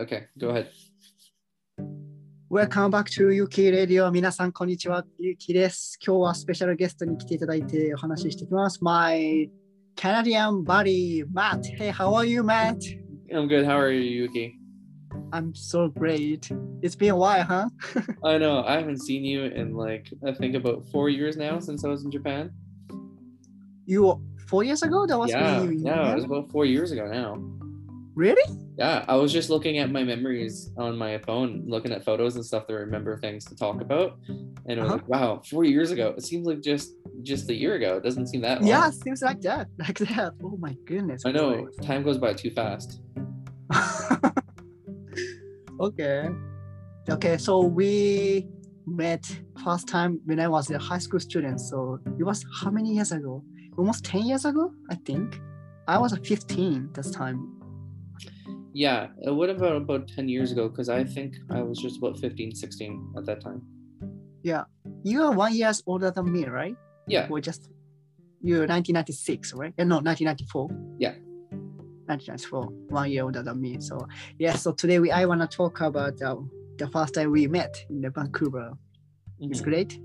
okay, go ahead. Welcome back to Yuki Radio. 皆さん、こんにちは。ゆきです。今日はスペシャルゲストに来ていただいてお話ししていきます。My Canadian buddy, Matt. Hey, how are you, Matt? I'm good. How are you, Yuki? I'm so great. It's been a while, huh? I know I haven't seen you in like I think about four years now since I was in Japan. You four years ago? That was yeah, when you yeah, it was about four years ago now. Really? Yeah, I was just looking at my memories on my phone, looking at photos and stuff to remember things to talk about, and it was Uh-huh. like, wow, four years ago. It seems like just just a year ago. It doesn't seem that long. Yeah, it seems like that. Like that. Oh my goodness. I know time goes by too fast. okay. Okay, so we met first time when I was a high school student. So it was how many years ago? Almost 10 years ago, I think. I was 15 this time. Yeah, it would have been about 10 years ago because I think I was just about 15, 16 at that time. Yeah. You are one years older than me, right? Yeah, We're just you're 1996, right? Uh, No, 1994. Yeah. 1994, one year older than me. So yeah, so today we I want to talk about uh, the first time we met in the Vancouver. It's Mhm. great.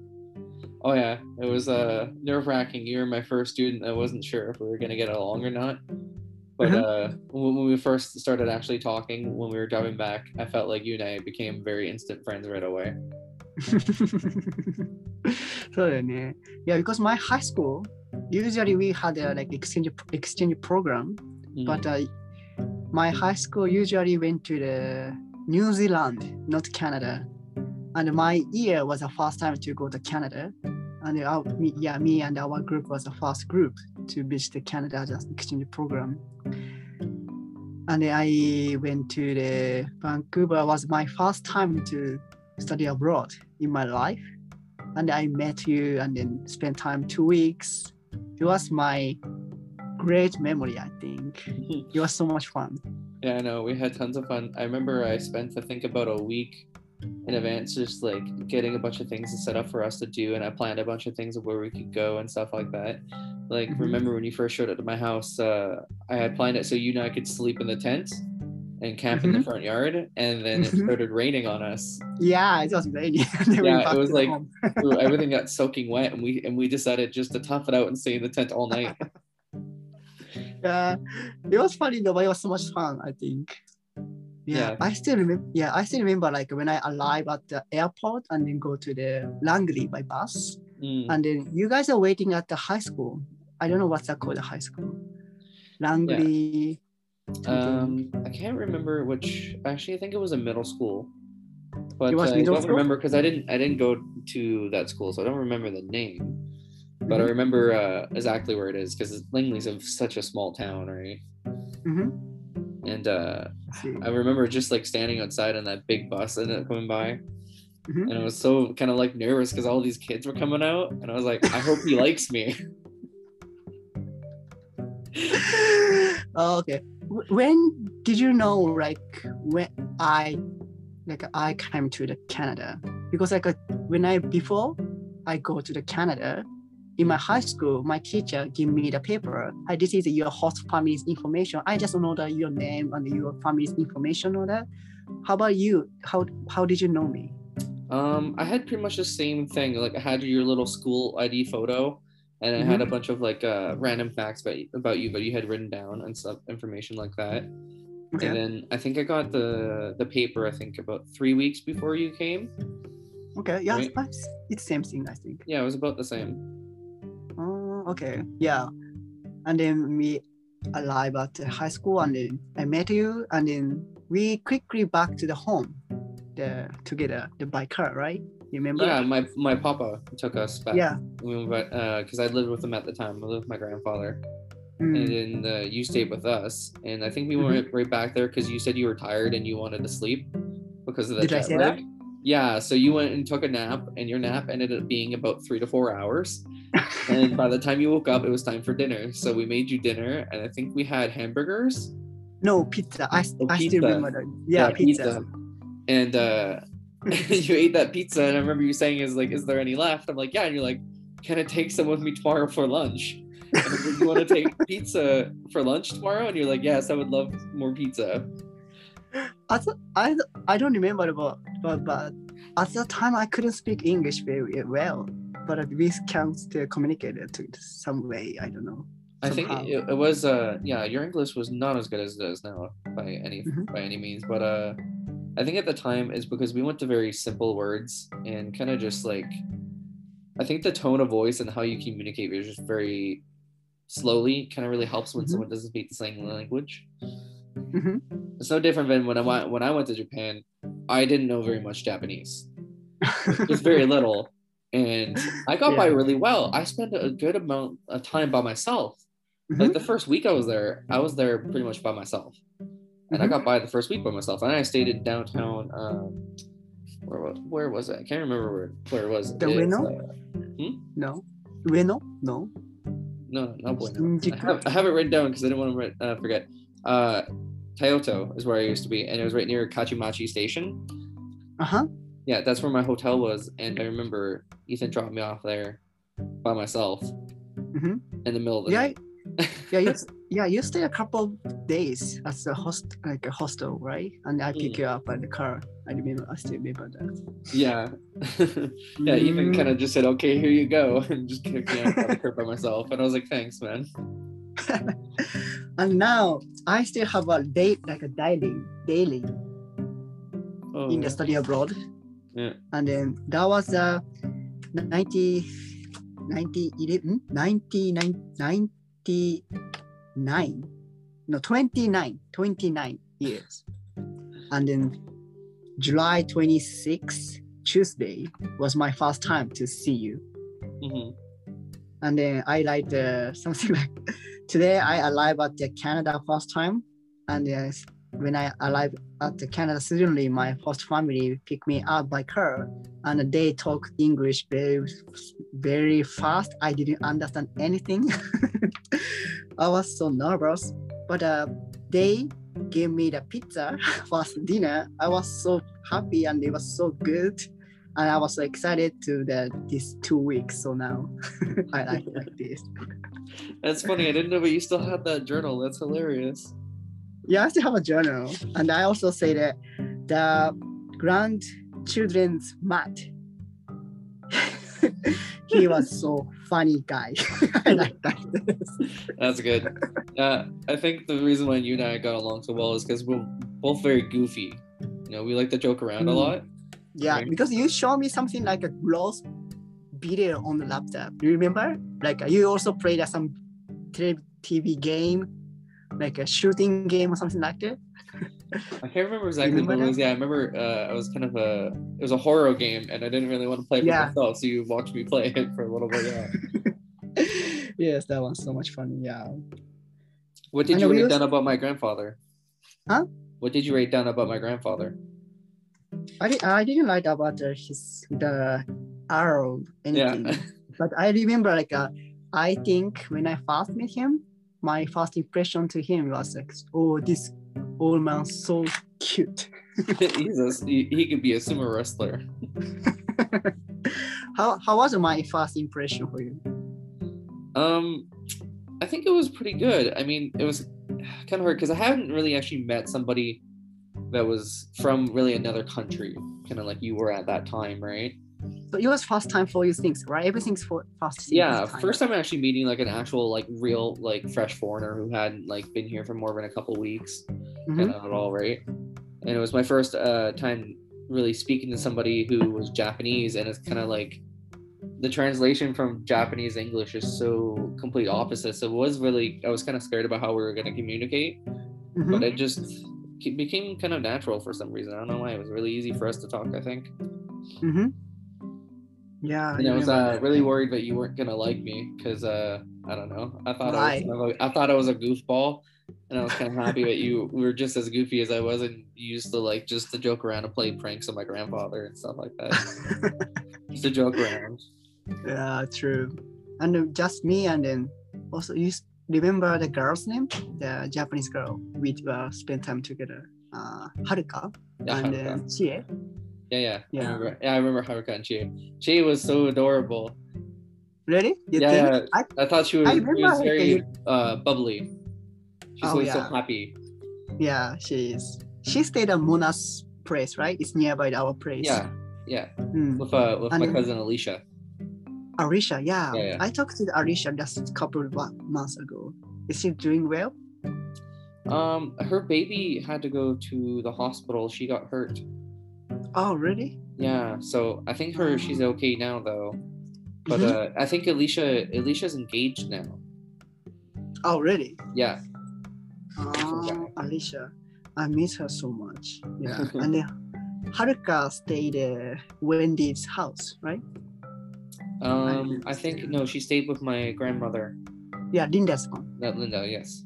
Oh yeah, it was uh nerve wracking. You were my first student. I wasn't sure if we were gonna get along or not. But Mhm. uh, when, when we first started actually talking, when we were driving back, I felt like you and I became very instant friends right away. そうだよね。Yeah, because my high school, usually we had a like exchange exchange program, Mhm. but uh, my high school usually went to the New Zealand, not Canada. And my year was the first time to go to Canada. And our, me, yeah, me and our group was the first group to visit Canada as an exchange program. And I went to the Vancouver was my first time to study abroad in my life. And I met you and then spent time two weeks. It was my great memory, I think. It was so much fun. Yeah, I know. We had tons of fun. I remember I spent I think about a week in advance just like getting a bunch of things to set up for us to do and I planned a bunch of things of where we could go and stuff like that. Like Mhm. remember when you first showed up to my house, uh I had planned it so you and I could sleep in the tent and camp in the Mhm. front yard and then it Mhm. started raining on us. Yeah, it was raining. And then we Yeah, it was like- everything got soaking wet and we and we decided just to tough it out and stay in the tent all night. yeah, it was funny though, but it was so much fun, I think. Yeah, Yeah. I still remember. Yeah, I still remember like when I arrive at the airport and then go to the Langley by bus, Mm. and then you guys are waiting at the high school. I don't know what's that called, the high school. Langley. Um, I can't remember which. Actually, I think it was a middle school, but It was uh, I don't school? remember because I didn't. I didn't go to that school, so I don't remember the name. But I Mhm. remember uh, exactly where it is because Langley's of such a small town, right? Mhm. And uh, I remember just like standing outside on that big bus and it coming by, Mhm. and I was so kind of like nervous because all these kids were coming out, and I was like, I hope he likes me. oh, okay. When did you know, like, when I, like, I came to the Canada? Because like, uh, when I before I go to the Canada, in my high school, my teacher gave me the paper. I this is your host family's information. I just know that your name and your family's information or that. How about you? How how did you know me? Um, I had pretty much the same thing. Like I had your little school ID photo, and I had a bunch of like uh, random facts about about you, but you had written down and stuff, information like that. Okay. And then I think I got the the paper. I think about three weeks before you came. Okay. Yeah. Right. It's, it's same thing. I think. Yeah, it was about the same. Okay. Yeah. And then we arrived at the high school and then I met you and then we quickly back to the home the together the by car, right? You remember? Yeah, my my papa took us back. Yeah. We went back because I lived with him at the time. I lived with my grandfather, and Mm, then uh, you stayed with us. And I think we Mhm. went right back there because you said you were tired and you wanted to sleep because of the Did I jet say that? Yeah, so you went and took a nap, and your nap ended up being about three to four hours. And by the time you woke up, it was time for dinner. So we made you dinner, and I think we had hamburgers. no pizza. I, Oh, I pizza. still remember that. Yeah, pizza. And uh, you ate that pizza, and I remember you saying, "Is like, is there any left?" I'm like, "Yeah." And you're like, "Can I take some with me tomorrow for lunch?" Like, you want to take pizza for lunch tomorrow? And you're like, "Yes, I would love more pizza." at the, I I don't remember but but but at that time I couldn't speak English very well. But at least can still communicate it to some way. I don't know. I think it, it was uh yeah your English was not as good as it is now by any Mhm. by any means but uh I think at the time is because we went to very simple words and kind of just like I think the tone of voice and how you communicate is just very slowly kind of really helps when Mhm. someone doesn't speak the same language. Mhm. It's no different than when I went when I went to Japan. I didn't know very much Japanese, just very little, and I got by really well. I spent a good amount of time by myself. Like Mhm. the first week I was there, I was there pretty much by myself, and I Mhm. got by the first week by myself. And I stayed in downtown. Um, where wa- where was it? I can't remember where where it was. The It's, Ueno? uh, No. Ueno? No. no, no, bueno. I have, I have it written down because I didn't want to uh, forget. Uh, Taito is where I used to be, and it was right near Kachimachi Station. Uh huh. Yeah, that's where my hotel was, and I remember Ethan dropped me off there by myself Mhm. in the middle of the Yeah. night. Yeah. You, yeah. You stay a couple of days at the host like a hostel, right? And I pick Mm. you up by the car. I remember. I still remember that. Yeah. yeah, Ethan Mm. kind of just said, okay, here you go, and just kicked me out by the car by myself. And I was like, thanks, man. And now I still have a day like a daily daily Oh, in the study abroad. Yeah. And then that was uh 90 90 11 99 99 no 29 29 years. And then July 26 Tuesday was my first time to see you. mhm. and then I like uh, something like today I arrived at Canada first time, and uh, when I arrived at Canada suddenly my host family picked me up by car, and they talk English very very fast. I didn't understand anything. I was so nervous, but uh, they gave me the pizza for dinner. I was so happy and it was so good and I was so excited to the these two weeks. So now I like like this. That's funny. I didn't know, but you still had that journal. That's hilarious. Yeah, I still have a journal, and I also say that the grandchildren's Matt. he was so funny guy. I like that. That's good. Uh, I think the reason why you and I got along so well is because we're both very goofy. You know, we like to joke around a Mm. lot. yeah, Right. because you show me something like a gross video on the laptop. Do you remember? Like you also played some TV game, like a shooting game or something like that. I can't remember exactly what it was. Yeah, I remember uh, I was kind of a it was a horror game, and I didn't really want to play it Yeah. myself, so you watched me play it for a little bit. Yeah. yes, that was so much fun. Yeah. What did you write was- down about my grandfather? Huh? What did you write down about my grandfather? I, di- I didn't like about uh, his the arrow anything, Yeah. but I remember like uh, I think when I first met him, my first impression to him was like, oh, this old man so cute. He's a, he, could be a sumo wrestler. how how was my first impression for you? Um, I think it was pretty good. I mean, it was kind of hard because I hadn't really actually met somebody that was from really another country, kind of like you were at that time, right? So it was first time for you things, right? Everything's for first. Yeah, time. first time actually meeting like an actual like real like fresh foreigner who hadn't like been here for more than a couple weeks, Mhm. kind of at all, right? And it was my first uh, time really speaking to somebody who was Japanese, and it's kind of like the translation from Japanese English is so complete opposite. So it was really I was kind of scared about how we were going to communicate, Mhm. but it just it became kind of natural for some reason. I don't know why. It was really easy for us to talk. I think. Mhm. Yeah. And I was uh, really worried that you weren't gonna like me because uh, I don't know. I thought I was kind of a, I thought I was a goofball, and I was kind of happy that you were just as goofy as I was, and you used to like just to joke around and play pranks on my grandfather and stuff like that. just to joke around. Yeah, true. And just me, and then also you remember the girl's name, the Japanese girl we uh, spent time together, uh, Haruka Yeah, and Haruka. then Chie. Yeah, yeah. I Yeah. remember. Yeah, I remember Haruka and Chie. Chie was so adorable. Really? You Yeah, think? yeah. I, I thought she was, she was very uh, bubbly. She's Oh, always so happy. yeah, she is. she stayed at Mona's place, right? It's nearby our place. Yeah, yeah. Mm. With uh, with And my cousin Alicia. Arisha, yeah. Yeah, yeah. I talked to Arisha just a couple of months ago. Is she doing well? Um, her baby had to go to the hospital. She got hurt. Oh, really? Yeah, so I think her she's okay now though. But Mhm. uh, I think Alicia Alicia's engaged now. Oh, really? Yeah. Oh, Alicia, I miss her so much. Yeah. and then Haruka stayed at Wendy's house, right? Um, I think no, she stayed with my grandmother, Yeah, Linda's one. not Linda. Yes,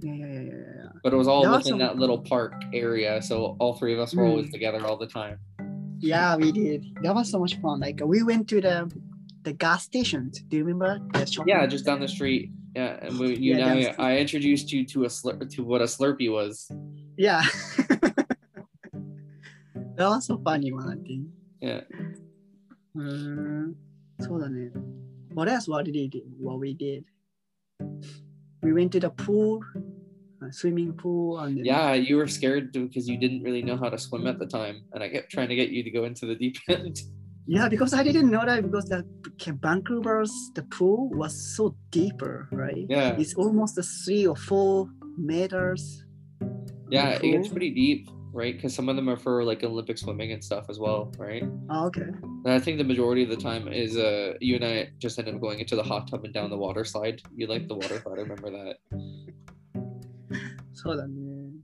yeah, yeah, yeah, yeah. But it was all within some... that little park area, so all three of us were mm. always hmm. together all the time. Yeah, we did. That was so much fun. Like we went to the the gas station. Do you remember? yeah, just down the street. Yeah, and we, you yeah, know, I introduced you to a slur- to what a Slurpee was. Yeah. that was so funny one, I think. Yeah. Um, so What that's what we do? What we did. We went to the pool swimming pool, and Yeah, you were scared because you didn't really know how to swim at the time, and I kept trying to get you to go into the deep end. yeah, because I didn't know that because the Vancouver's the pool was so deeper, right? Yeah, It's almost a three or four meters. yeah, it gets pretty deep, right? Because some of them are for like Olympic swimming and stuff as well, right? Oh, okay. And I think the majority of the time is uh you and I just end up going into the hot tub and down the water slide. You like the water slide, I remember that. そうだね。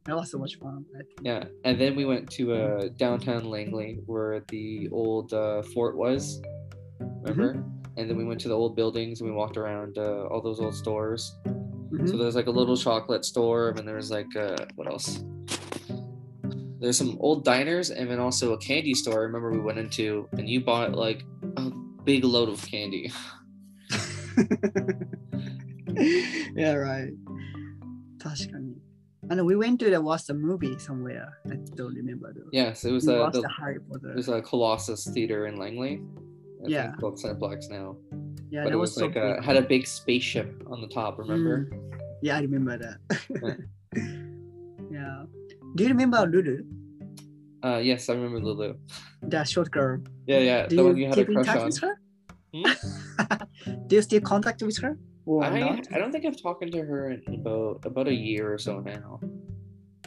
That was so much fun. I think. Yeah, and then we went to uh downtown Langley where the old uh, fort was. Remember? And then we went to the old buildings and we walked around uh, all those old stores. Mhm. So there's like a little chocolate store, and then there's like uh, what else? There's some old diners, and then also a candy store. I remember we went into, and you bought like a big load of candy. yeah, right. 確かに。 And we went to the watch the movie somewhere. I don't remember though. Yes, it was we uh, the, the Harry Potter. it was a Colossus Theater in Langley. I Yeah. called Cineplex now. yeah, but that it was, was so like a, big. had a big spaceship on the top. Remember? Mm. Yeah, I remember that. yeah. Do you remember Lulu, Uh, yes, I remember Lulu. the short girl? Yeah, yeah, Do the one you you had a keep in crush touch on. with her? Hmm? Do you still contact with her? Or I, not? I don't think I've talked to her in about about a year or so now.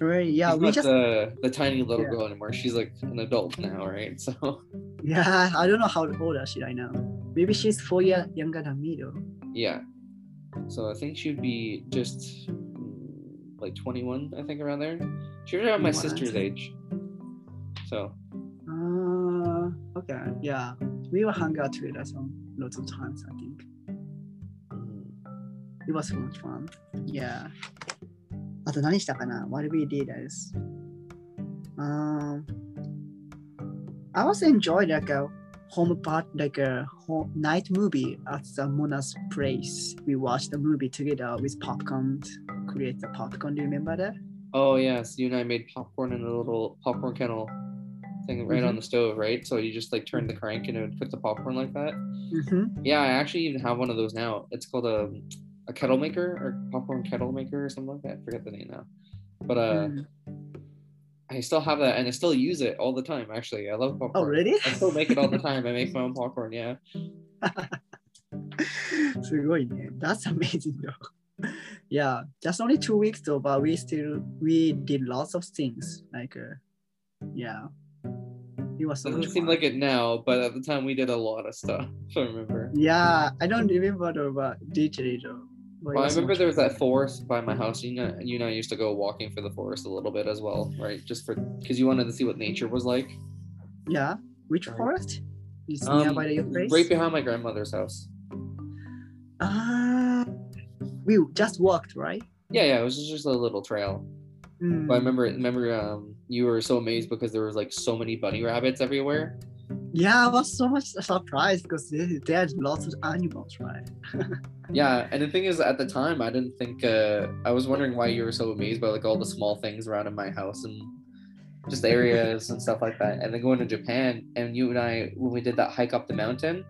Right. Yeah, She's we not just the the tiny little Yeah. girl anymore. She's like an adult now, right? So yeah, I don't know how old is she right now. Maybe she's four years younger than me though. yeah. So I think she'd be just mm, like 21, I think around there. She was around my 21, sister's age. So Uh, okay, yeah. We will hang out together some lots of times, I think. mm, It was so much fun. Yeah. あと何したかな ?What we did is, um, I also enjoyed like a home part, like a home, night movie at the Mona's place. We watched the movie together with popcorn, create the popcorn. Do you remember that? oh yes, you and I made popcorn in a little popcorn kennel thing right Mm-hmm. on the stove, right? So you just like turn the crank and it would cook the popcorn like that. Mm-hmm. Yeah, I actually even have one of those now. It's called a a kettle maker or popcorn kettle maker or something like that. I forget the name now. But uh Mm. I still have that and I still use it all the time actually. I love popcorn. Oh, really? I still make it all the time. I make my own popcorn, yeah. すごいね。That's amazing though. yeah, just only two weeks though, but we still we did lots of things. Like uh, yeah. It was so much Doesn't seem fun. like it now, but at the time we did a lot of stuff. I remember. Yeah, I don't remember though, but digitally though. Well, I remember there was that forest by my house. You know, you and I used to go walking for the forest a little bit as well, right? Just for because you wanted to see what nature was like. Yeah. Which Right. forest? Is Um, nearby your place? right behind my grandmother's house. Ah, we just walked, right? Yeah, yeah, it was just a little trail. Mm. But I remember, remember, um, you were so amazed because there was like so many bunny rabbits everywhere. Yeah, I was so much surprised because there, there are lots of animals, right? Yeah, and the thing is, at the time, I didn't think. Uh, I was wondering why you were so amazed by like all the small things around in my house and just areas and stuff like that. And then going to Japan, and you and I, when we did that hike up the mountain,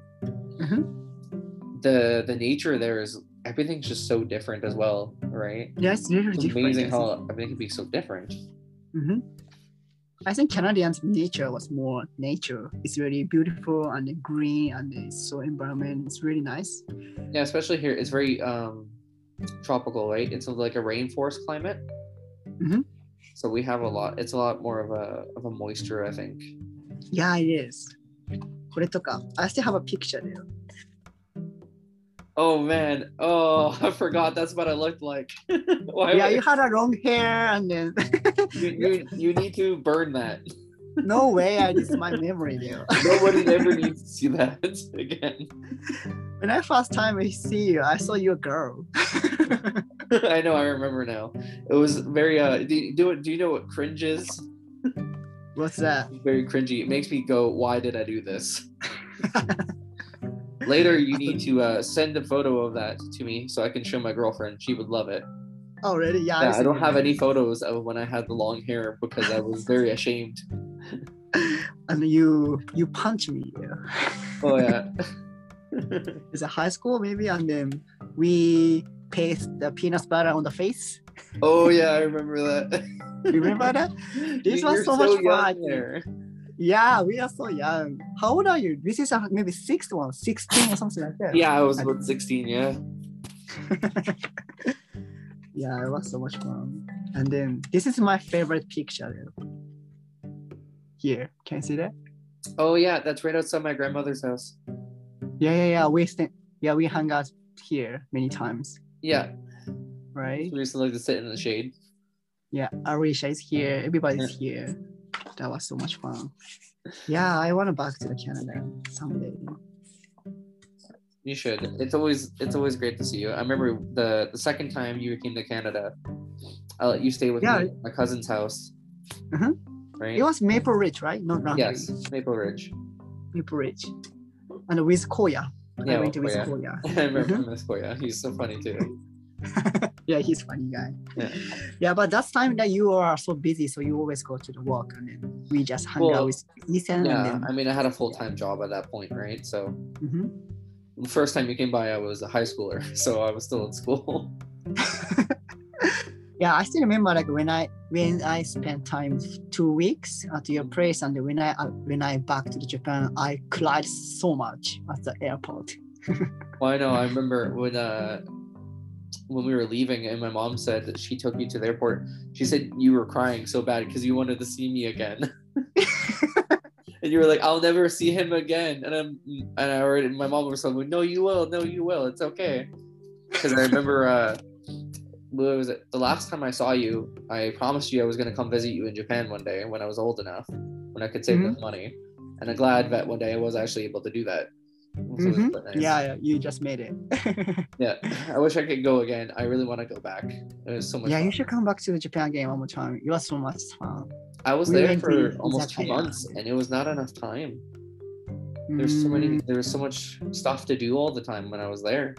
Mhm. the the nature there is everything's just so different as well, right? Yeah, it's It's different. amazing how everything can be so different. hmm I think Canadians nature was more nature. It's really beautiful and green and it's so environment. It's really nice. Yeah, especially here, it's very um, tropical, right? It's like a rainforest climate. Mhm. So we have a lot. It's a lot more of a of a moisture, I think. Yeah, it is. これとか、I still have a picture there. Oh man! Oh, I forgot. That's what I looked like. Yeah, you had a long hair and then you, you, you need to burn that. no way, I just my memory now. Nobody ever needs to see that again. When I first time I see you, I saw you a girl. I know. I remember now. It was very. Uh, do you, do, it- do you know what cringe is? What's that? Very cringy. It makes me go, "Why did I do this?" Later, you need to uh, send a photo of that to me so I can show my girlfriend. She would love it. Oh really? Yeah. Yeah, I've I don't have any photos of when I had the long hair because I was very ashamed. And you you punch me. Yeah. Oh yeah. It's a high school maybe, and then we paste the peanut butter on the face. oh yeah, I remember that. You remember that? This You- was you're so much fun. there. Yeah, we are so young. How old are you? This is a, maybe sixth one, 16 or something like that. Yeah, I was about 16. Yeah. Yeah, it was so much fun. And then this is my favorite picture. Here, can you see that? Oh yeah, that's right outside my grandmother's house. Yeah, yeah, yeah. We st- yeah, we hung out here many times, Yeah, right? we used to like to sit in the shade. Yeah, Arisha is here. Everybody's here. That was so much fun. Yeah, I want to back to the Canada someday. You should. It's always it's always great to see you. I remember the the second time you came to Canada, I let you stay with Yeah. me my cousin's house. Mhm. Right. It was Maple Ridge, right? Not Rangeley. yes, Maple Ridge. Maple Ridge. And with Koya. Yeah, I went with Koya. Koya. I remember Miss Koya. He's so funny too. yeah, he's funny guy. Yeah. Yeah, but that's time that you are so busy, so you always go to the work, and then we just hang Well, out with Ethan. Yeah, And I mean, I had a full time job at that point, right? So then, Mhm. the first time you came by, I was a high schooler, so I was still in school. yeah, I still remember like when I when I spent time two weeks at your place, and when I uh, when I back to Japan, I cried so much at the airport. Well, I know. I remember when uh when we were leaving, and my mom said that she took you to the airport. She said you were crying so bad because you wanted to see me again. and you were like, "I'll never see him again." And I'm and I already my mom was like, "No, you will. No, you will. It's okay." Because I remember uh what was it? The last time I saw you, I promised you I was gonna come visit you in Japan one day when I was old enough, when I could save Mhm. enough money. And I'm glad that one day I was actually able to do that. So it was Mhm. Yeah, yeah, you just made it. Yeah, I wish I could go again. I really want to go back. It was so much. yeah, fun. you should come back to the Japan game one more time. It was so much fun. I was we there for almost two months, and it was not enough time. There's so many. There was so much stuff to do all the time when I was there,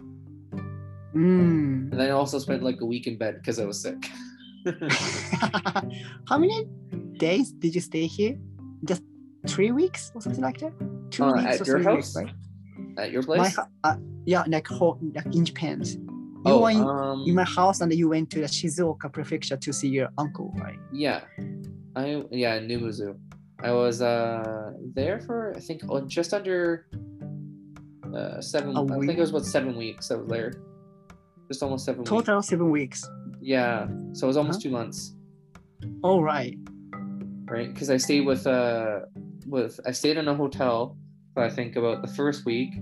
Mm. and then I also spent like a week in bed because I was sick. How many days did you stay here? Just three weeks or something like that? Two Uh, weeks at or your house? weeks, right? At your place? hou- uh, yeah, like, ho- like in Japan. You oh, were in, um, in my house and you went to the Shizuoka prefecture to see your uncle, right? yeah, I yeah Numazu. I was uh there for I think oh, just under uh seven. A I think it was about seven weeks. I was there, just almost seven weeks. Total seven weeks. Yeah, so it was almost Huh? two months. All right. right? Because I stayed with uh with I stayed in a hotel for I think about the first week,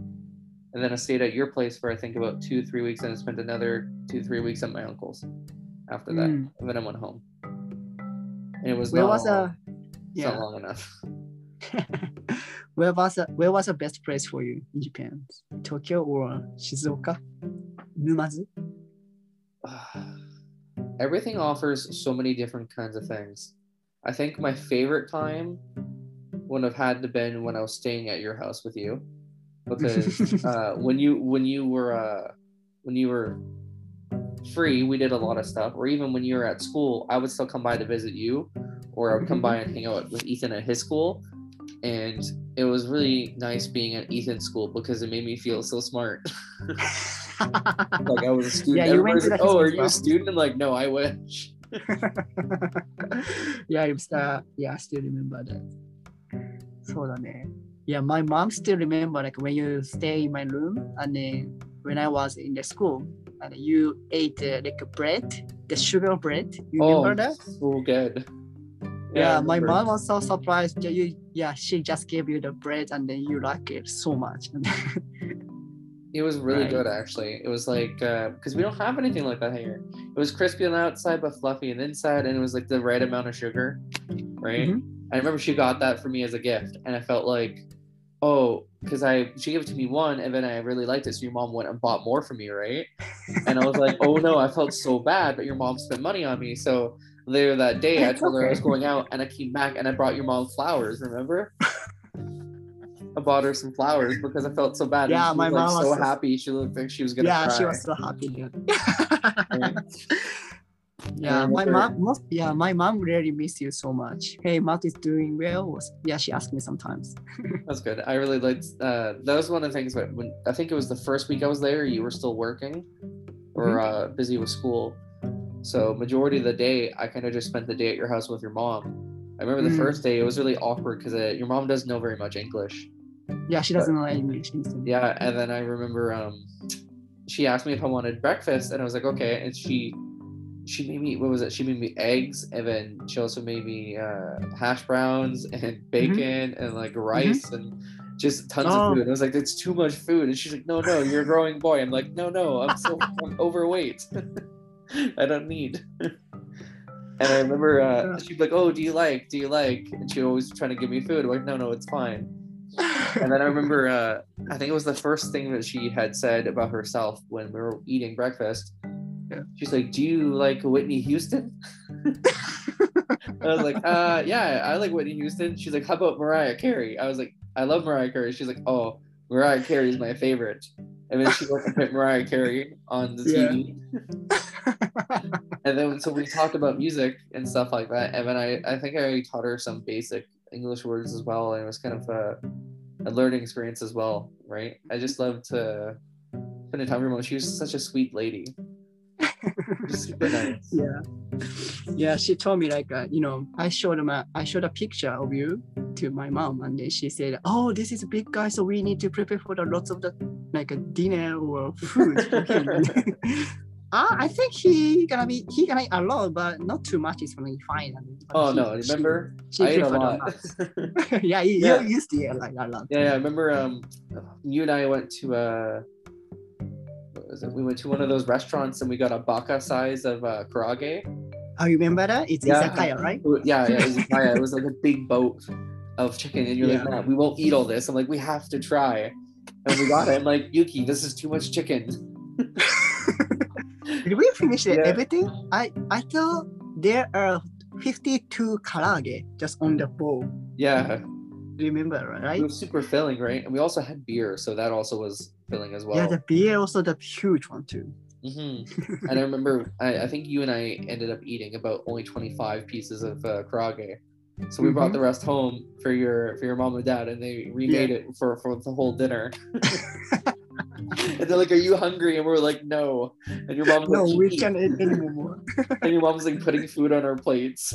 and then I stayed at your place for I think about two three weeks, and I spent another two three weeks at my uncle's. After that, Mm. and then I went home. And it was Where not was long, a it's not yeah? long enough. where was a, where was the best place for you in Japan? Tokyo or Shizuoka? Numazu? Everything offers so many different kinds of things. I think my favorite time would have had to been when I was staying at your house with you, because uh, when you when you were uh, when you were free, we did a lot of stuff. Or even when you were at school, I would still come by to visit you, or I would come by and hang out with Ethan at his school. And it was really nice being at Ethan's school because it made me feel so smart. like I was a student. Yeah, you went to like, oh, are you a student? I'm like, no, I wish. yeah, it's uh, yeah, I still remember that. そうだね。Yeah, my mom still remember like when you stay in my room and then when I was in the school and you ate uh, like bread, the sugar bread. You oh, remember that? so good. Yeah, I my remember. mom was so surprised. that You, yeah, she just gave you the bread and then you like it so much. It was really Right. good actually. It was like because we don't have anything like that here. It was crispy on the outside but fluffy on the inside, and it was like the right amount of sugar, right? Mhm. I remember she got that for me as a gift, and I felt like, oh, because I she gave it to me one, and then I really liked it, so your mom went and bought more for me, right? And I was like, oh no, I felt so bad, but your mom spent money on me, so later that day I told her I was going out, and I came back and I brought your mom flowers. Remember? I bought her some flowers because I felt so bad. Yeah, my was, like, mom so was so- happy. She looked like she was gonna yeah, cry. she was so happy. dude. Yeah, my mom. Most, yeah, my mom really miss you so much. Hey, Matt is doing well. Yeah, she asked me sometimes. That's good. I really liked. Uh, that was one of the things. When, when I think it was the first week I was there, you were still working or uh, busy with school. So majority of the day, I kind of just spent the day at your house with your mom. I remember the Mm. first day; it was really awkward because uh, your mom doesn't know very much English. Yeah, she doesn't know English. Yeah, and then I remember um, she asked me if I wanted breakfast, and I was like, okay. And she she made me what was it? She made me eggs, and then she also made me uh, hash browns and bacon and like rice and just tons Oh. of food. And I was like, it's too much food. And she's like, no, no, you're a growing boy. I'm like, no, no, I'm so I'm overweight. I don't need. And I remember uh, she'd be like, "Oh, do you like? Do you like?" And she always trying to give me food. I'm like, "No, no, it's fine." And then I remember, uh, I think it was the first thing that she had said about herself when we were eating breakfast. Yeah. She's like, "Do you like Whitney Houston?" I was like, "Uh, yeah, I like Whitney Houston." She's like, "How about Mariah Carey?" I was like, "I love Mariah Carey." She's like, "Oh, Mariah Carey is my favorite." And then she went and put Mariah Carey on the Yeah. TV. And then so we talked about music and stuff like that. And then I, I think I taught her some basic English words as well. And it was kind of a, a learning experience as well, right? I just love to spend time with her. She was such a sweet lady. Super nice. yeah, yeah. She told me like, uh, you know, I showed him a, I showed a picture of you to my mom, and then she said, "Oh, this is a big guy, so we need to prepare for the lots of the like a dinner or food for him." Ah, I think he gonna be he gonna eat a lot, but not too much is gonna be fine. Oh he- no, remember? She, I ate a lot. yeah, you, Yeah. you used to eat like a lot. Yeah, yeah, I remember um you and I went to uh was it? We went to one of those restaurants and we got a baka size of uh karage. Oh, you remember that? It's Yeah. izakaya, right? Yeah, yeah, it was, it was like a big boat of chicken, and you're like, Yeah. nah, we won't eat all this. I'm like, we have to try. And we got it. I'm like, Yuki, this is too much chicken. Did we finish Yeah. everything? I I thought there are 52 karage just on the bowl. Yeah, Do you Remember, right? it was super filling, right? And we also had beer, so that also was filling as well. Yeah, the beer also the huge one too. hmm And I remember, I, I think you and I ended up eating about only 25 pieces of uh, karage. So we brought Mhm. the rest home for your for your mom and dad, and they remade it for for the whole dinner. and they're like, "Are you hungry?" And we're like, "No." And your mom's no, like, we can't eat anymore. And your mom's like putting food on our plates.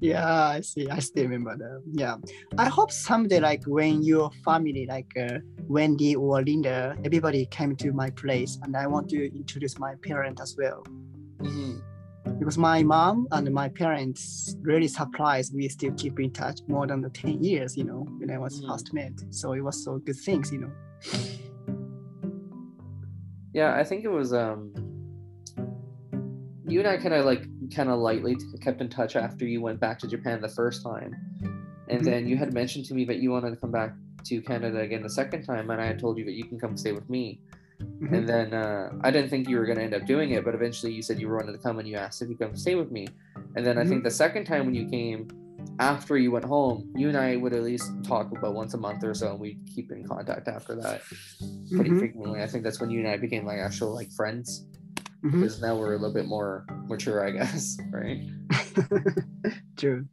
Yeah, I see. I still remember that. Yeah, I hope someday, like when your family, like uh, Wendy or Linda, everybody came to my place, and I want to introduce my parents as well. Mhm. because my mom and my parents really surprised we still keep in touch more than the 10 years you know when i was Mhm. first met so it was so good things you know Yeah, I think it was um. You and I kind of like kind of lightly t- kept in touch after you went back to Japan the first time, and Mhm. then you had mentioned to me that you wanted to come back to Canada again the second time, and I had told you that you can come stay with me. Mhm. And then uh, I didn't think you were going to end up doing it, but eventually you said you wanted to come and you asked if you could come stay with me. And then I think the second time when you came, after you went home, you and I would at least talk about once a month or so, and we'd keep in contact after that pretty Mhm. frequently. I think that's when you and I became like actual like friends mm-hmm. because now we're a little bit more mature, I guess, right? True.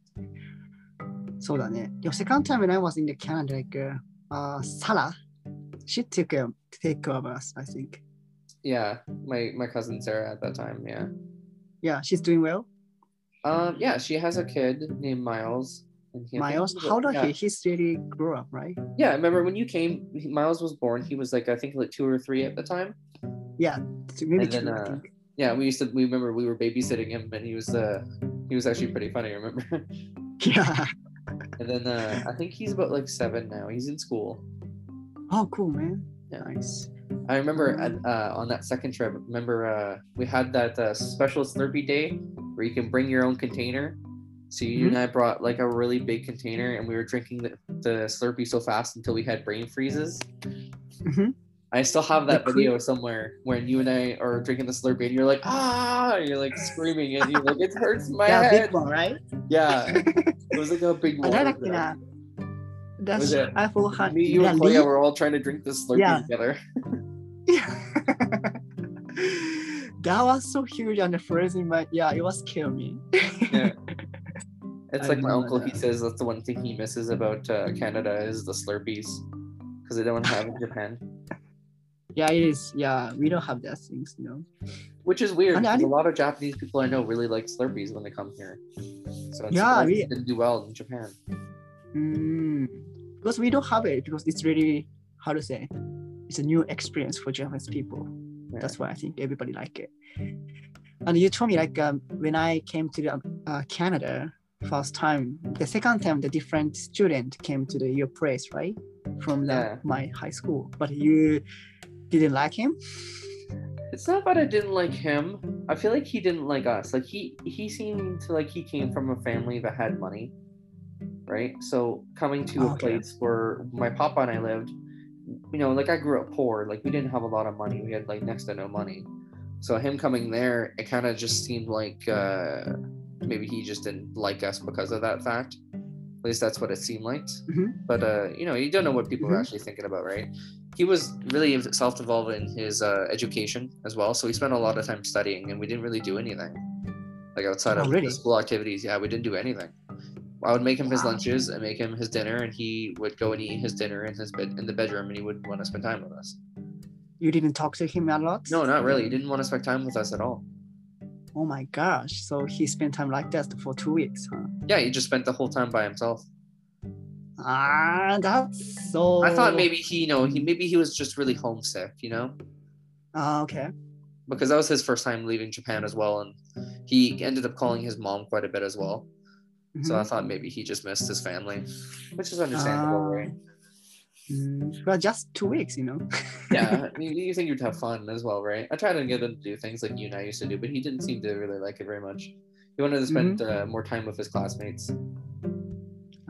So that your second time when I was in the Canada, like uh, uh, Sarah, she took um, take care of us, I think. Yeah, my my cousin Sarah at that time. Yeah. Yeah, she's doing well. Um, yeah, she has a kid named Miles. Miles, how does yeah. he? He's really grew up, right? Yeah, I remember when you came, Miles was born. He was like I think like two or three at the time. Yeah, maybe And then, uh. Yeah, we used to. We remember we were babysitting him, and he was uh he was actually pretty funny. Remember? Yeah. and then uh, I think he's about like seven now. He's in school. Oh, cool, man. Yeah. Nice. I remember uh, on that second trip. Remember uh, we had that uh, special Slurpee day where you can bring your own container. So you and I brought like a really big container, and we were drinking the, the Slurpee so fast until we had brain freezes. Mhm. I still have that video somewhere when you and I are drinking the Slurpee and you're like, ah, and you're like screaming and you're like, it hurts my yeah, head. Big one, right? Yeah. It was like a big one. Agora que na, I will have Me, you, and Leia were all trying to drink the Slurpee yeah. together. Yeah. that was so huge and freezing, but yeah, it was killing me. yeah. It's I like my uncle, that. he says that's the one thing he misses about uh, Canada is the Slurpees because they don't have in Japan yeah, it is. Yeah, we don't have that things, you know. which is weird. I a lot of Japanese people I know really like Slurpees when they come here. So it's Yeah, we- didn't do well in Japan. Mm, because we don't have it because it's really how to say it's a new experience for Japanese people. Yeah. That's why I think everybody like it. And you told me like um, when I came to the, uh, Canada first time, the second time the different student came to the, your place, right? From the, Yeah. my high school, but you didn't like him. It's not that I didn't like him. I feel like he didn't like us. Like he he seemed to like he came from a family that had money, right? So coming to a Okay. place where my papa and I lived, you know, like I grew up poor. Like we didn't have a lot of money. We had like next to no money. So him coming there, it kind of just seemed like uh, maybe he just didn't like us because of that fact. At least that's what it seemed like. Mhm. But uh, you know, you don't know what people are Mhm. actually thinking about, right? He was really self-involved in his uh, education as well, so he spent a lot of time studying, and we didn't really do anything like outside Oh, of really? the school activities. Yeah, we didn't do anything. I would make him his Wow. lunches and make him his dinner, and he would go and eat his dinner in his bed in the bedroom, and he would want to spend time with us. You didn't talk to him a lot. No, not really. He didn't want to spend time with us at all. Oh my gosh! So he spent time like that for two weeks, huh? Yeah, he just spent the whole time by himself. Ah, that's so. I thought maybe he, you know, he maybe he was just really homesick, you know, Ah, okay. because that was his first time leaving Japan as well, and he ended up calling his mom quite a bit as well. So I Mhm. thought maybe he just missed his family, which is understandable, Ah. right? Mm, well, just two weeks, you know. Yeah, you, you think you'd have fun as well, right? I tried to get him to do things like you and I used to do, but he didn't seem to really like it very much. He wanted to spend Mm-hmm. uh, more time with his classmates,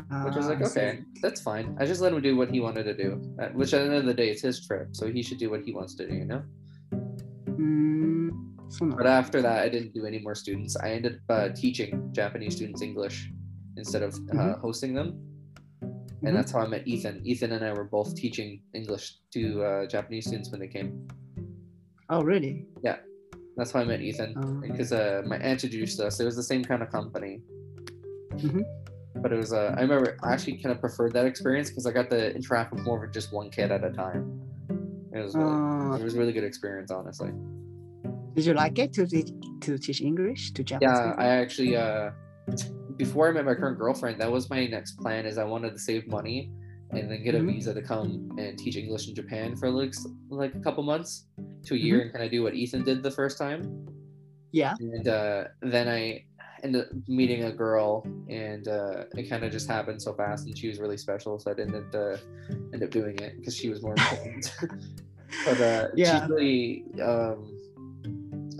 which was like, okay, that's fine. I just let him do what he wanted to do, uh, which at the end of the day, it's his trip, so he should do what he wants to do, you know. Mm, but after that, I didn't do any more students. I ended up uh, teaching Japanese students English instead of uh, mm-hmm. hosting them, and mm-hmm. that's how I met Ethan. Ethan and I were both teaching English to uh, Japanese students when they came. Oh, really? Yeah, that's how I met Ethan because uh, my aunt introduced us. It was the same kind of company. Mm-hmm but it was. Uh, I remember I actually kind of preferred that experience because I got to interact with more of just one kid at a time. It was really, Uh, it was a really good experience, honestly. did you like it to teach to teach English to Japanese Yeah. I actually uh, before I met my current girlfriend, that was my next plan. Is I wanted to save money and then get a Mhm. visa to come and teach English in Japan for like like a couple months to a year and kind of do what Ethan did the first time. Yeah. and uh, then I ended up meeting a girl, and uh, it kind of just happened so fast, and she was really special, so I didn't uh, end up doing it because she was more important. but uh, Yeah. she's really um,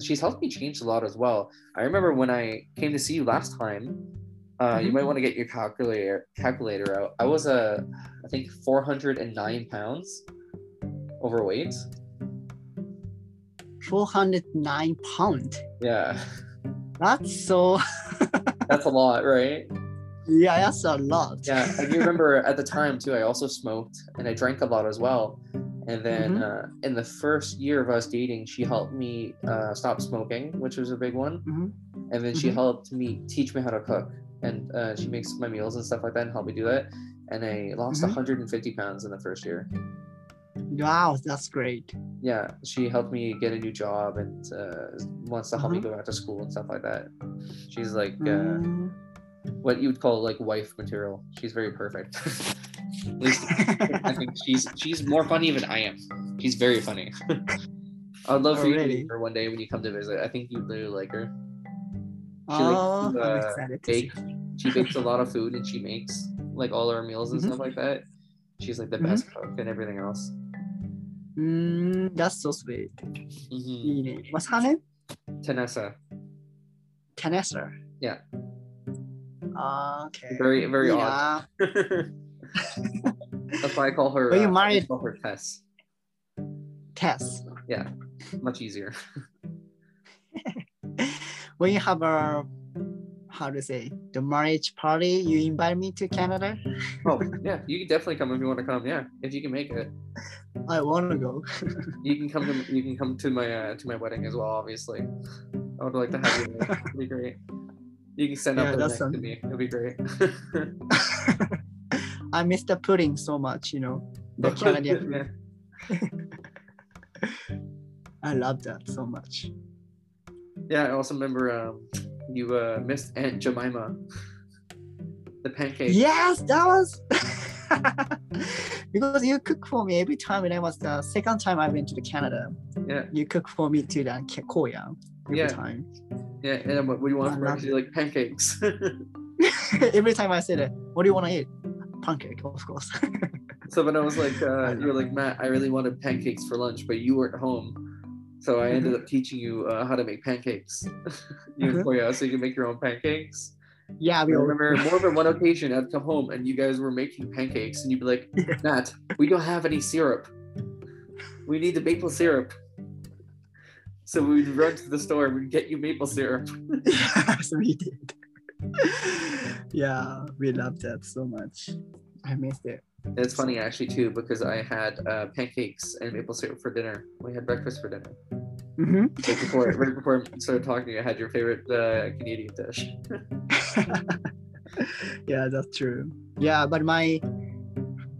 she's helped me change a lot as well. I remember when I came to see you last time. Uh, You Mhm. might want to get your calculator calculator out. I was uh, I think 409 pounds overweight. 409 pound. Yeah, That's so. that's a lot, right? yeah, that's a lot. Yeah, and you remember at the time too, I also smoked and I drank a lot as well. And then Mhm. uh, in the first year of us dating, she helped me uh, stop smoking, which was a big one. Mhm. And then she Mhm. helped me teach me how to cook, and uh, she makes my meals and stuff like that, and helped me do that. And I lost Mhm. 150 pounds in the first year. Wow, that's great. Yeah, she helped me get a new job and uh, wants to help me Uh-huh. go back to school and stuff like that. She's like uh, Mm. what you would call like wife material. She's very perfect. At least I think she's she's more funny than I am. She's very funny. I'd love for you to Already? meet her one day when you come to visit. I think you'd really like her. She oh, likes to, I'm uh, excited to see. bake. She bakes a lot of food and she makes like all our meals and Mhm. stuff like that. She's like the best cook and everything else. -hmm. that's so sweet. Mm -hmm. What's her name? Tanessa. Tanessa. Yeah. Ah, okay. Very, very odd. that's why I call her. Are you uh, married? I call her Tess. Tess. Yeah, much easier. when you have a how to say the marriage party you invite me to canada oh yeah you can definitely come if you want to come yeah if you can make it I want to go. you can come to you can come to my uh, to my wedding as well. Obviously, I would like to have you. There. It'd be great. You can stand Yeah, up there that's next to me. It'll be great. I miss the pudding so much, you know. The Canadian. I love that so much. yeah, I also remember um, you uh, missed Aunt Jemima, the pancake. Yes, that was because you cook for me every time when I was the second time I went to the Canada. Yeah. You cook for me to the Korea every Yeah. time. Yeah, and what, what do you want for breakfast? Like pancakes. every time I said it, what do you want to eat? Pancake, of course. so when I was like, uh, you were like, Matt, I really wanted pancakes for lunch, but you weren't home. So I ended up teaching you uh, how to make pancakes. you Mhm. Koya, so you can make your own pancakes. Yeah, we all remember more than one occasion I'd come home and you guys were making pancakes and you'd be like. Matt, we don't have any syrup. We need the maple syrup. So we'd run to the store, we'd get you maple syrup. yes, we did. yeah, we loved that so much. I missed it. It's funny actually too because I had uh, pancakes and maple syrup for dinner. We had breakfast for dinner. hmm Right before, right before I started talking to you, I had your favorite uh, Canadian dish. yeah, that's true. Yeah, but my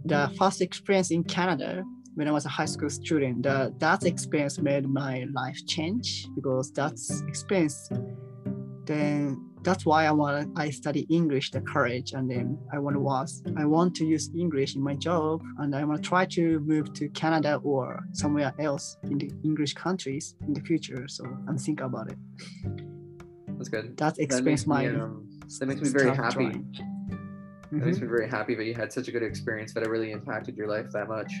the first experience in Canada when I was a high school student, the, that experience made my life change because that's experience. Then that's why I want I study English, the courage, and then I want to was I want to use English in my job, and I want to try to move to Canada or somewhere else in the English countries in the future. So I'm thinking about it. That's good. That That experience makes me, my um, um, that makes me very happy. drawing. That makes me very happy that you had such a good experience that it really impacted your life that much.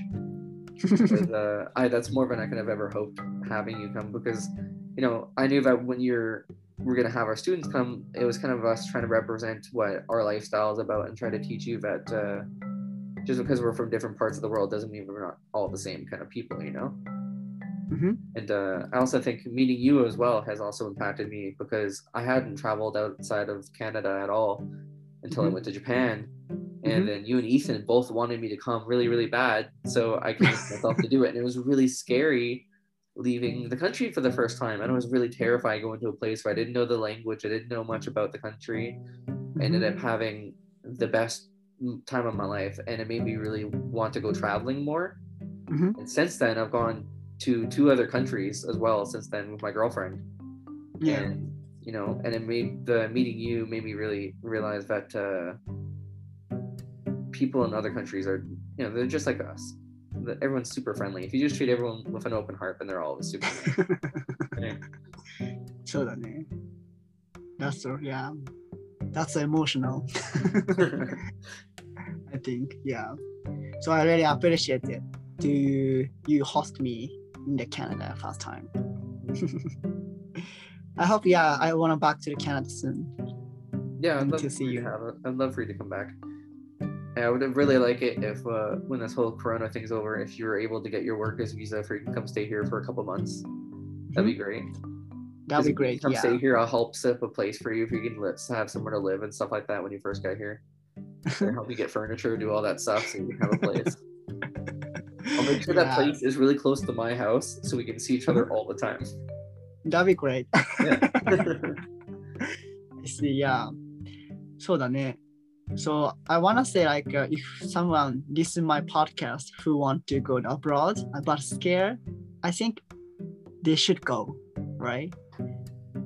uh, I that's more than I could have ever hoped having you come because you know I knew that when you're we're gonna have our students come, it was kind of us trying to represent what our lifestyle is about and try to teach you that uh, just because we're from different parts of the world doesn't mean we're not all the same kind of people, you know. Mhm. And uh, I also think meeting you as well has also impacted me because I hadn't traveled outside of Canada at all until I Mhm. went to Japan. And then you and Ethan both wanted me to come really, really bad. So I convinced myself to do it. And it was really scary leaving the country for the first time. And it was really terrifying going to a place where I didn't know the language, I didn't know much about the country. I ended up having the best time of my life. And it made me really want to go traveling more. Mhm. And since then, I've gone to two other countries as well since then with my girlfriend. Yeah. And, you know, and it made the meeting you made me really realize that uh, people in other countries are, you know, they're just like us. That Everyone's super friendly. If you just treat everyone with an open heart, then they're all super. Yeah. そうだね。That's so, yeah. That's emotional. I think, yeah. So I really appreciate it to you host me in the Canada first time. I hope, yeah, I want to back to the Canada soon. yeah, I'd love to see you have it. I'd love for you to come back. And I would really like it if, uh, when this whole Corona thing's over, if you were able to get your workers visa for you can come stay here for a couple months. That'd be great. That'd be great. Come Yeah. stay here. I'll help set up a place for you if you can let have somewhere to live and stuff like that when you first get here. Help you get furniture, do all that stuff, so you can have a place. I'll make sure yeah. that place is really close to my house so we can see each other all the time. That'd be great. Yeah. I see. Yeah. So that So I wanna say like uh, if someone listen my podcast who want to go abroad but scared, I think they should go, right?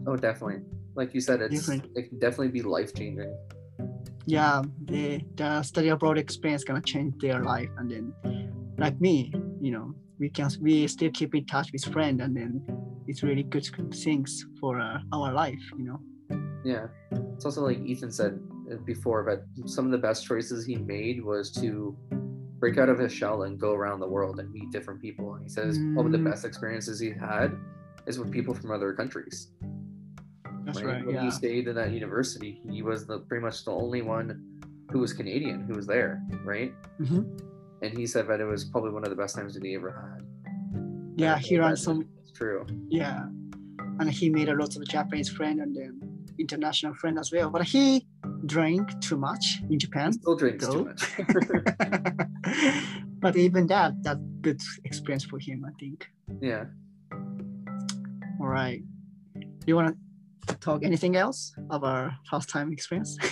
Oh, definitely. Like you said, it's Different. it can definitely be life changing. Yeah, the the study abroad experience gonna change their life, and then like me, you know, we can we still keep in touch with friend, and then it's really good things for uh, our life, you know. Yeah. It's also like Ethan said uh, before, but some of the best choices he made was to break out of his shell and go around the world and meet different people. And he says one of the Mm. best experiences he had is with people from other countries. That's right? right. When Yeah. he stayed in that university, he was the pretty much the only one who was Canadian who was there, right? Mhm. And he said that it was probably one of the best times that he ever had. Yeah, he that- ran some. It's true. Yeah, and he made a lot of Japanese friend and then international friend as well. But he drank too much in Japan. He still drinks Go. too much. but even that, that's a good experience for him, I think. yeah. All right. Do you want to talk anything else of our first time experience?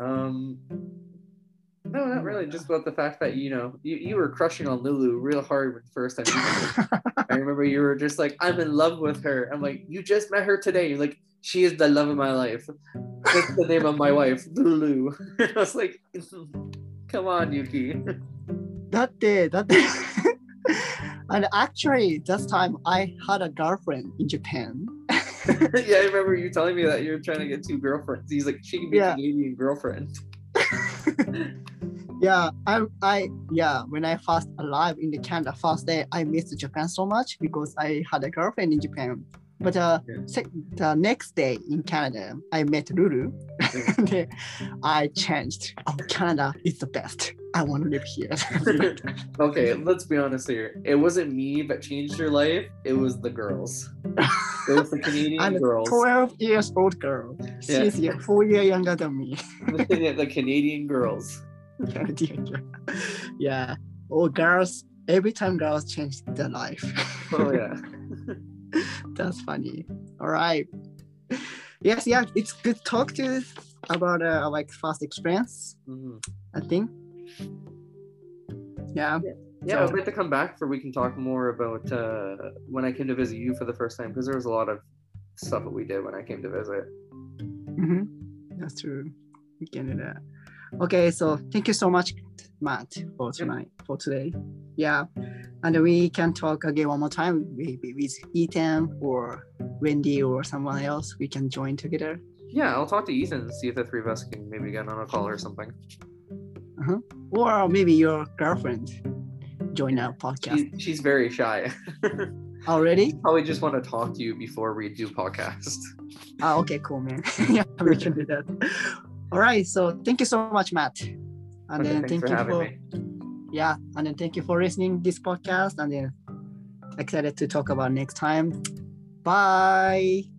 Um. No, not really. Just about the fact that you know you, you were crushing on Lulu real hard when the first time. You met her. I remember you were just like, "I'm in love with her." I'm like, "You just met her today." You're like, "She is the love of my life." That's the name of my wife, Lulu. I was like, "Come on, Yuki." だって、だって。and actually, that time I had a girlfriend in Japan. yeah, I remember you telling me that you're trying to get two girlfriends. He's like, "She can be Yeah. a Canadian girlfriend." yeah, I, I, yeah. When I first arrived in the Canada, first day I missed Japan so much because I had a girlfriend in Japan. But uh, Yeah. the next day in Canada, I met Lulu. And I changed. Oh, Canada is the best. I want to live here. Okay, let's be honest here. It wasn't me that changed your life. It was the girls. It was the Canadian I'm girls. 12 years old girl. Yeah. She's yeah, four years younger than me. the Canadian girls. yeah. Oh, girls. Every time girls change their life. Oh yeah. That's funny. All right. Yes, yeah, it's good talk to about uh, like first experience. Mhm. I think. Yeah. Yeah, I'd So- like to come back for we can talk more about uh, when I came to visit you for the first time because there was a lot of stuff that we did when I came to visit. hmm That's true. We can do that. Okay, so thank you so much, Matt, for tonight, for today. Yeah, and we can talk again one more time, maybe with Ethan or Wendy or someone else. We can join together. Yeah, I'll talk to Ethan and see if the three of us can maybe get on a call or something. Or maybe your girlfriend join our podcast She, she's very shy. already. Probably just want to talk to you before we do podcast. Ah, okay, cool, man. yeah, we can do that. All right, so thank you so much, Matt. And Okay, then thank you for me. yeah, and then thank you for listening this podcast. And then excited to talk about next time. Bye.